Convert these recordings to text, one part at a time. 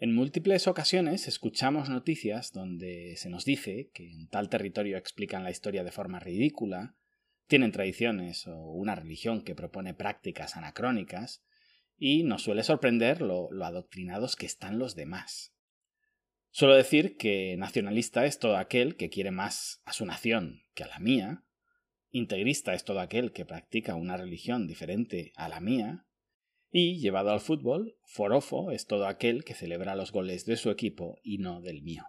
En múltiples ocasiones escuchamos noticias donde se nos dice que en tal territorio explican la historia de forma ridícula, tienen tradiciones o una religión que propone prácticas anacrónicas, y nos suele sorprender lo, adoctrinados que están los demás. Suelo decir que nacionalista es todo aquel que quiere más a su nación que a la mía, integrista es todo aquel que practica una religión diferente a la mía, y, llevado al fútbol, forofo es todo aquel que celebra los goles de su equipo y no del mío.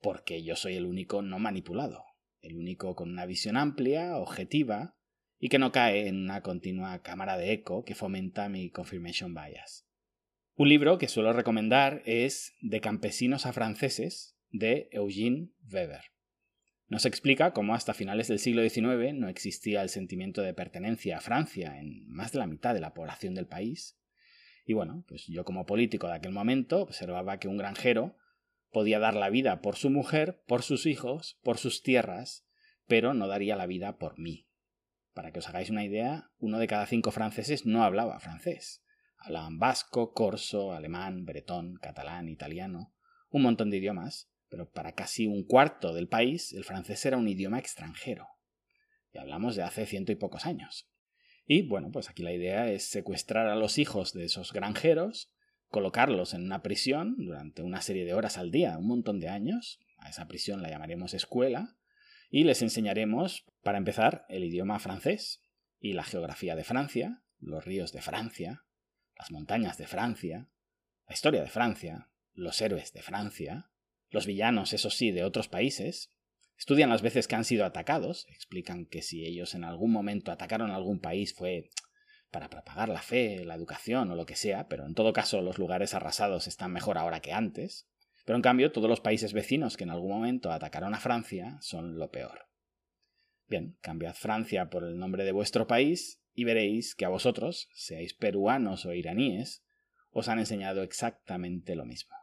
Porque yo soy el único no manipulado, el único con una visión amplia, objetiva, y que no cae en una continua cámara de eco que fomenta mi confirmation bias. Un libro que suelo recomendar es De campesinos a franceses, de Eugene Weber. Nos explica cómo hasta finales del siglo XIX no existía el sentimiento de pertenencia a Francia en más de la mitad de la población del país. Y bueno, pues yo como político de aquel momento observaba que un granjero podía dar la vida por su mujer, por sus hijos, por sus tierras, pero no daría la vida por mí. Para que os hagáis una idea, uno de cada cinco franceses no hablaba francés. Hablaban vasco, corso, alemán, bretón, catalán, italiano, un montón de idiomas, pero para casi un cuarto del país el francés era un idioma extranjero. Y hablamos de hace ciento y pocos años. Y bueno, pues aquí la idea es secuestrar a los hijos de esos granjeros, colocarlos en una prisión durante una serie de horas al día, un montón de años, a esa prisión la llamaremos escuela, y les enseñaremos, para empezar, el idioma francés y la geografía de Francia, los ríos de Francia, las montañas de Francia, la historia de Francia, los héroes de Francia, los villanos, eso sí, de otros países, estudian las veces que han sido atacados, explican que si ellos en algún momento atacaron algún país fue para propagar la fe, la educación o lo que sea, pero en todo caso los lugares arrasados están mejor ahora que antes. Pero en cambio todos los países vecinos que en algún momento atacaron a Francia son lo peor. Bien, cambiad Francia por el nombre de vuestro país y veréis que a vosotros, seáis peruanos o iraníes, os han enseñado exactamente lo mismo.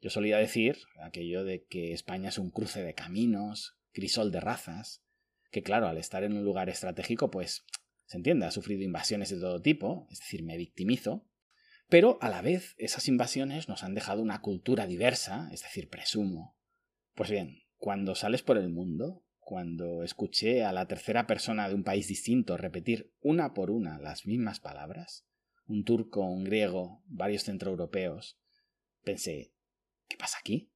Yo solía decir aquello de que España es un cruce de caminos, crisol de razas, que claro, al estar en un lugar estratégico, pues se entiende, ha sufrido invasiones de todo tipo, es decir, me victimizo, pero a la vez esas invasiones nos han dejado una cultura diversa, es decir, presumo. Pues bien, cuando sales por el mundo, cuando escuché a la tercera persona de un país distinto repetir una por una las mismas palabras, un turco, un griego, varios centroeuropeos, pensé, ¿Qué pasa aquí?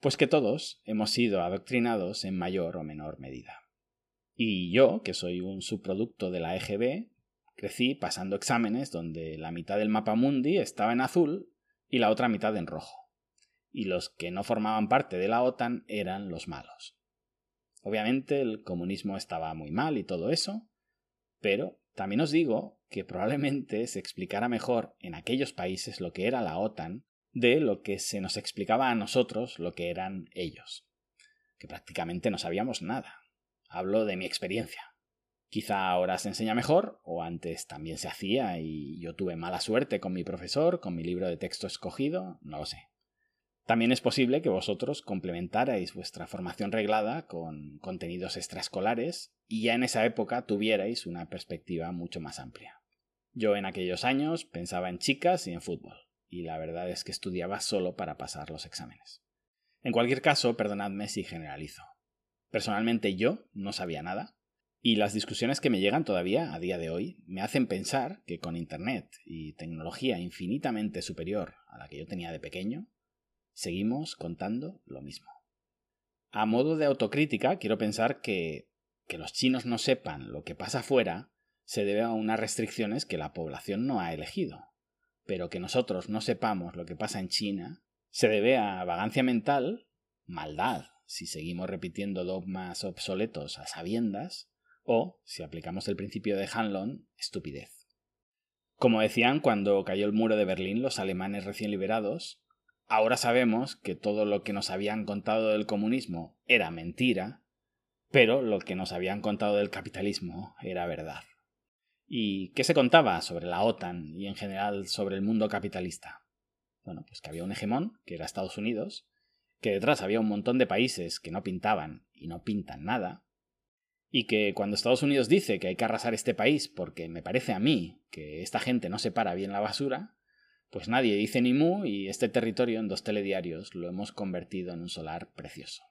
Pues que todos hemos sido adoctrinados en mayor o menor medida. Y yo, que soy un subproducto de la EGB, crecí pasando exámenes donde la mitad del mapa mundi estaba en azul y la otra mitad en rojo. Y los que no formaban parte de la OTAN eran los malos. Obviamente el comunismo estaba muy mal y todo eso, pero también os digo que probablemente se explicara mejor en aquellos países lo que era la OTAN de lo que se nos explicaba a nosotros lo que eran ellos, que prácticamente no sabíamos nada. Hablo de mi experiencia. Quizá ahora se enseña mejor, o antes también se hacía y yo tuve mala suerte con mi profesor, con mi libro de texto escogido, no lo sé. También es posible que vosotros complementarais vuestra formación reglada con contenidos extraescolares y ya en esa época tuvierais una perspectiva mucho más amplia. Yo en aquellos años pensaba en chicas y en fútbol y la verdad es que estudiaba solo para pasar los exámenes. En cualquier caso, perdonadme si generalizo. Personalmente yo no sabía nada, y las discusiones que me llegan todavía a día de hoy me hacen pensar que con Internet y tecnología infinitamente superior a la que yo tenía de pequeño, seguimos contando lo mismo. A modo de autocrítica, quiero pensar que que los chinos no sepan lo que pasa afuera se debe a unas restricciones que la población no ha elegido pero que nosotros no sepamos lo que pasa en China, se debe a vagancia mental, maldad, si seguimos repitiendo dogmas obsoletos a sabiendas, o, si aplicamos el principio de Hanlon, estupidez. Como decían cuando cayó el muro de Berlín los alemanes recién liberados, ahora sabemos que todo lo que nos habían contado del comunismo era mentira, pero lo que nos habían contado del capitalismo era verdad. ¿Y qué se contaba sobre la OTAN y en general sobre el mundo capitalista? Bueno, pues que había un hegemón, que era Estados Unidos, que detrás había un montón de países que no pintaban y no pintan nada, y que cuando Estados Unidos dice que hay que arrasar este país porque me parece a mí que esta gente no separa bien la basura, Pues nadie dice ni mu y este territorio en dos telediarios lo hemos convertido en un solar precioso.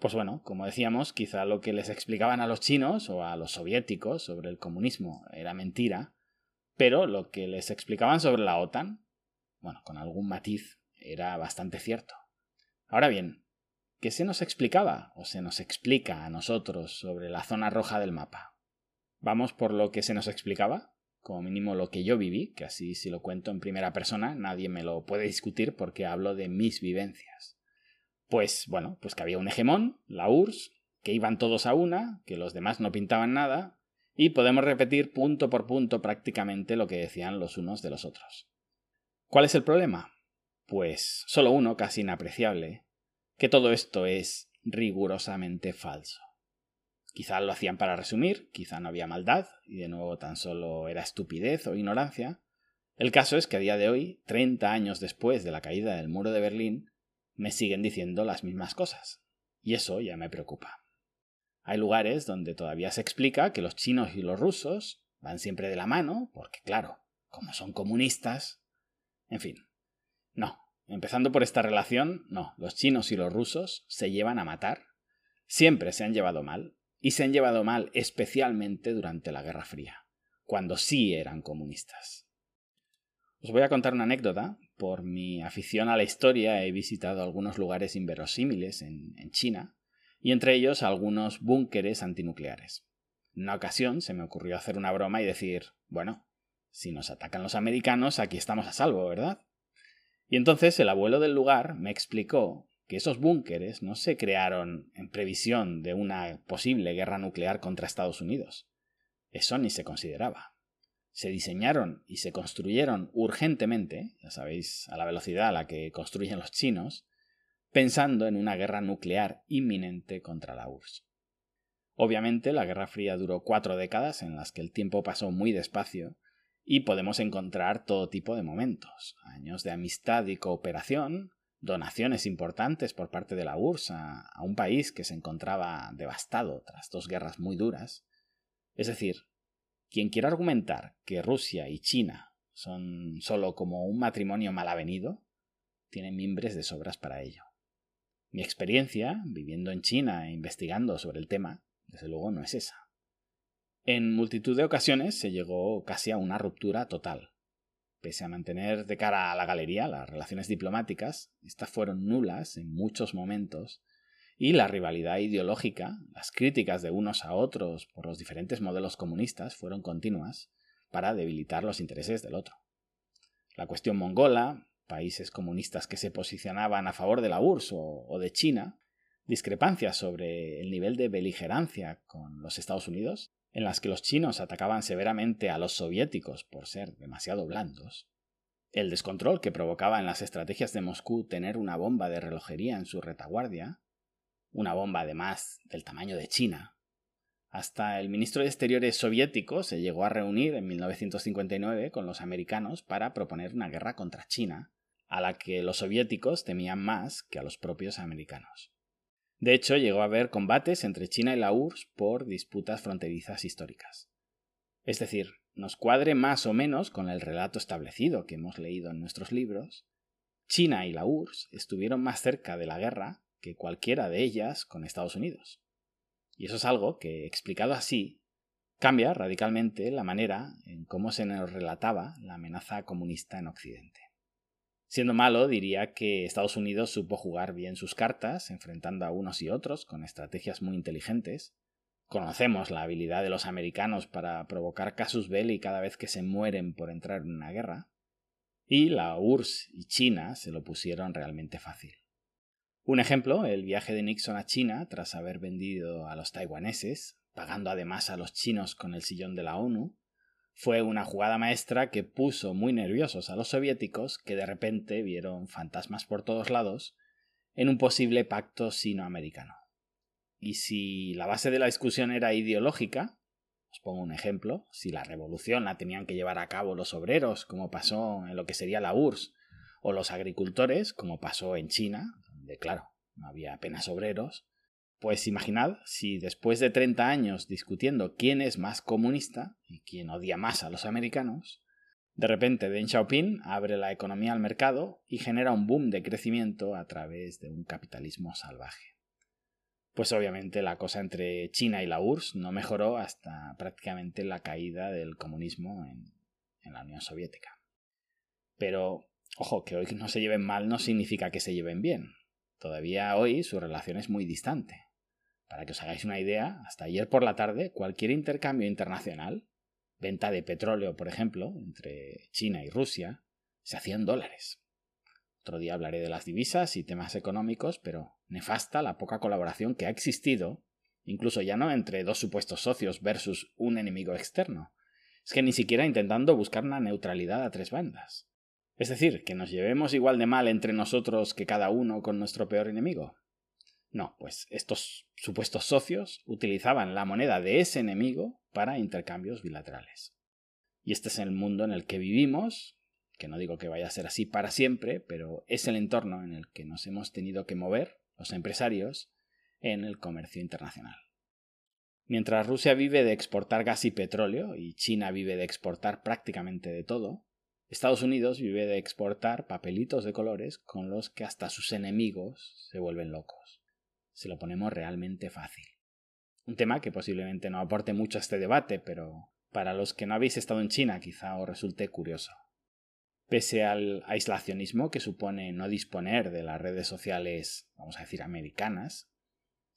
Pues bueno, como decíamos, quizá lo que les explicaban a los chinos o a los soviéticos sobre el comunismo era mentira, pero lo que les explicaban sobre la OTAN, bueno, con algún matiz, era bastante cierto. Ahora bien, ¿qué se nos explicaba o se nos explica a nosotros sobre la zona roja del mapa? ¿Vamos por lo que se nos explicaba? como mínimo lo que yo viví, que así si lo cuento en primera persona nadie me lo puede discutir porque hablo de mis vivencias. Pues bueno, pues que había un hegemón, la URSS, que iban todos a una, que los demás no pintaban nada, y podemos repetir punto por punto prácticamente lo que decían los unos de los otros. ¿Cuál es el problema? Pues solo uno, casi inapreciable, que todo esto es rigurosamente falso. Quizá lo hacían para resumir, quizá no había maldad, y de nuevo tan solo era estupidez o ignorancia. El caso es que a día de hoy, 30 años después de la caída del muro de Berlín, me siguen diciendo las mismas cosas. Y eso ya me preocupa. Hay lugares donde todavía se explica que los chinos y los rusos van siempre de la mano, porque claro, como son comunistas. En fin. No. Empezando por esta relación, no, los chinos y los rusos se llevan a matar. Siempre se han llevado mal, y se han llevado mal especialmente durante la Guerra Fría, cuando sí eran comunistas. Os voy a contar una anécdota. Por mi afición a la historia he visitado algunos lugares inverosímiles en, China, y entre ellos algunos búnkeres antinucleares. En una ocasión se me ocurrió hacer una broma y decir, bueno, si nos atacan los americanos, aquí estamos a salvo, ¿verdad? Y entonces el abuelo del lugar me explicó que esos búnkeres no se crearon en previsión de una posible guerra nuclear contra Estados Unidos. Eso ni se consideraba. Se diseñaron y se construyeron urgentemente, ya sabéis, a la velocidad a la que construyen los chinos, pensando en una guerra nuclear inminente contra la URSS. Obviamente la Guerra Fría duró cuatro décadas en las que el tiempo pasó muy despacio y podemos encontrar todo tipo de momentos, años de amistad y cooperación, donaciones importantes por parte de la URSS a, un país que se encontraba devastado tras dos guerras muy duras. Es decir, quien quiera argumentar que Rusia y China son solo como un matrimonio mal avenido, tiene mimbres de sobras para ello. Mi experiencia, viviendo en China e investigando sobre el tema, desde luego no es esa. En multitud de ocasiones se llegó casi a una ruptura total, Pese a mantener de cara a la galería las relaciones diplomáticas, estas fueron nulas en muchos momentos, y la rivalidad ideológica, las críticas de unos a otros por los diferentes modelos comunistas fueron continuas para debilitar los intereses del otro. La cuestión mongola, países comunistas que se posicionaban a favor de la URSS o, de China, discrepancias sobre el nivel de beligerancia con los Estados Unidos, en las que los chinos atacaban severamente a los soviéticos por ser demasiado blandos, el descontrol que provocaba en las estrategias de Moscú tener una bomba de relojería en su retaguardia, una bomba además del tamaño de China, hasta el ministro de Exteriores soviético se llegó a reunir en 1959 con los americanos para proponer una guerra contra China, a la que los soviéticos temían más que a los propios americanos. De hecho, llegó a haber combates entre China y la URSS por disputas fronterizas históricas. Es decir, nos cuadre más o menos con el relato establecido que hemos leído en nuestros libros, China y la URSS estuvieron más cerca de la guerra que cualquiera de ellas con Estados Unidos. Y eso es algo que, explicado así, cambia radicalmente la manera en cómo se nos relataba la amenaza comunista en Occidente. Siendo malo, diría que Estados Unidos supo jugar bien sus cartas, enfrentando a unos y otros con estrategias muy inteligentes. Conocemos la habilidad de los americanos para provocar casus belli cada vez que se mueren por entrar en una guerra. Y la URSS y China se lo pusieron realmente fácil. Un ejemplo, el viaje de Nixon a China tras haber vendido a los taiwaneses, pagando además a los chinos con el sillón de la ONU, fue una jugada maestra que puso muy nerviosos a los soviéticos que de repente vieron fantasmas por todos lados en un posible pacto sino-americano. Y si la base de la discusión era ideológica, os pongo un ejemplo, si la revolución la tenían que llevar a cabo los obreros, como pasó en lo que sería la URSS, o los agricultores, como pasó en China, claro, no había apenas obreros, pues imaginad si después de 30 años discutiendo quién es más comunista y quién odia más a los americanos, De repente, Deng Xiaoping abre la economía al mercado y genera un boom de crecimiento a través de un capitalismo salvaje. Pues obviamente la cosa entre China y la URSS no mejoró hasta prácticamente la caída del comunismo en, en la Unión Soviética. Pero, ojo, que hoy no se lleven mal no significa que se lleven bien. Todavía hoy su relación es muy distante. Para que os hagáis una idea, hasta ayer por la tarde cualquier intercambio internacional, venta de petróleo, por ejemplo, entre China y Rusia, se hacía en dólares. Otro día hablaré de las divisas y temas económicos, pero nefasta la poca colaboración que ha existido, incluso ya no entre dos supuestos socios versus un enemigo externo, es que ni siquiera intentando buscar una neutralidad a tres bandas. Es decir, que nos llevemos igual de mal entre nosotros que cada uno con nuestro peor enemigo. No, pues estos supuestos socios utilizaban la moneda de ese enemigo para intercambios bilaterales. Y este es el mundo en el que vivimos, que no digo que vaya a ser así para siempre, pero es el entorno en el que nos hemos tenido que mover, los empresarios, en el comercio internacional. Mientras Rusia vive de exportar gas y petróleo y China vive de exportar prácticamente de todo, Estados Unidos vive de exportar papelitos de colores con los que hasta sus enemigos se vuelven locos. Se lo ponemos realmente fácil. Un tema que posiblemente no aporte mucho a este debate, pero para los que no habéis estado en China quizá os resulte curioso. Pese al aislacionismo que supone no disponer de las redes sociales, vamos a decir, americanas,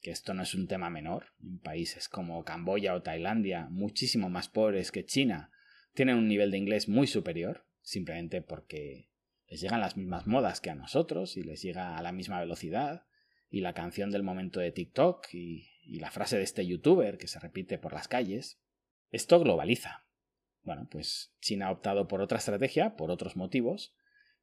que esto no es un tema menor, en países como Camboya o Tailandia, muchísimo más pobres que China, tienen un nivel de inglés muy superior, simplemente porque les llegan las mismas modas que a nosotros y les llega a la misma velocidad, y la canción del momento de TikTok y, y la frase de este youtuber que se repite por las calles. Esto globaliza. Bueno, pues China ha optado por otra estrategia, por otros motivos,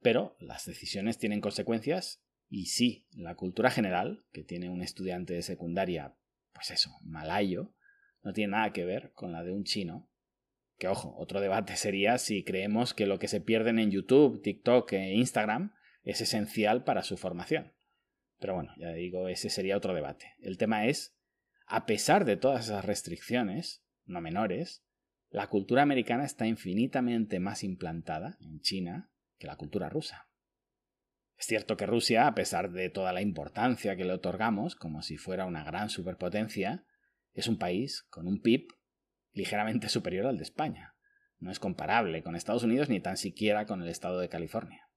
pero las decisiones tienen consecuencias y sí, la cultura general que tiene un estudiante de secundaria, pues eso, malayo, no tiene nada que ver con la de un chino que ojo, otro debate sería si creemos que lo que se pierden en YouTube, TikTok e Instagram es esencial para su formación. Pero bueno, ya digo, ese sería otro debate. El tema es, a pesar de todas esas restricciones, no menores, la cultura americana está infinitamente más implantada en China que la cultura rusa. Es cierto que Rusia, a pesar de toda la importancia que le otorgamos, como si fuera una gran superpotencia, es un país con un PIB ligeramente superior al de España. No es comparable con Estados Unidos ni tan siquiera con el estado de California.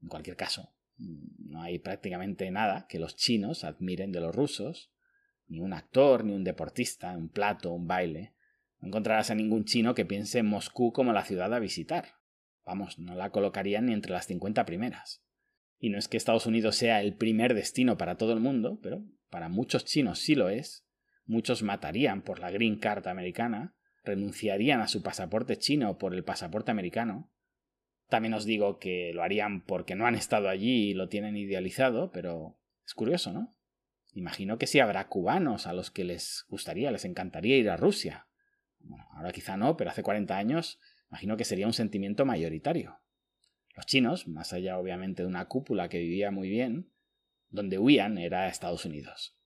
En cualquier caso, no hay prácticamente nada que los chinos admiren de los rusos, ni un actor, ni un deportista, un plato, un baile. No encontrarás a ningún chino que piense en Moscú como la ciudad a visitar. Vamos, no la colocarían ni entre las 50 primeras. Y no es que Estados Unidos sea el primer destino para todo el mundo, pero para muchos chinos sí lo es, Muchos matarían por la Green Card americana, renunciarían a su pasaporte chino por el pasaporte americano. También os digo que lo harían porque no han estado allí y lo tienen idealizado, pero es curioso, ¿no? Imagino que sí habrá cubanos a los que les gustaría, les encantaría ir a Rusia. Bueno, ahora quizá no, pero hace 40 años imagino que sería un sentimiento mayoritario. Los chinos, más allá obviamente de una cúpula que vivía muy bien, donde huían era a Estados Unidos.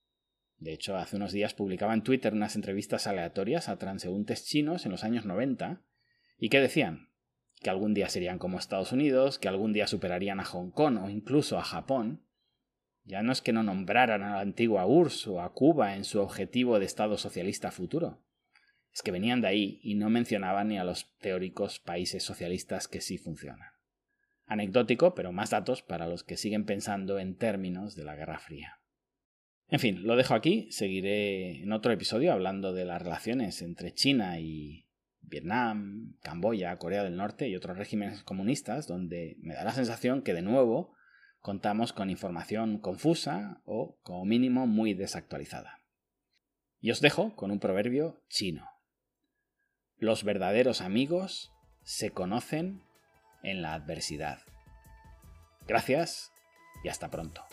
De hecho, hace unos días publicaba en Twitter unas entrevistas aleatorias a transeúntes chinos en los años 90 y que decían que algún día serían como Estados Unidos, que algún día superarían a Hong Kong o incluso a Japón. Ya no es que no nombraran a la antigua URSS o a Cuba en su objetivo de Estado socialista futuro, es que venían de ahí y no mencionaban ni a los teóricos países socialistas que sí funcionan. Anecdótico, pero más datos para los que siguen pensando en términos de la Guerra Fría. En fin, lo dejo aquí. Seguiré en otro episodio hablando de las relaciones entre China y Vietnam, Camboya, Corea del Norte y otros regímenes comunistas, donde me da la sensación que de nuevo contamos con información confusa o, como mínimo, muy desactualizada. Y os dejo con un proverbio chino. Los verdaderos amigos se conocen en la adversidad. Gracias y hasta pronto.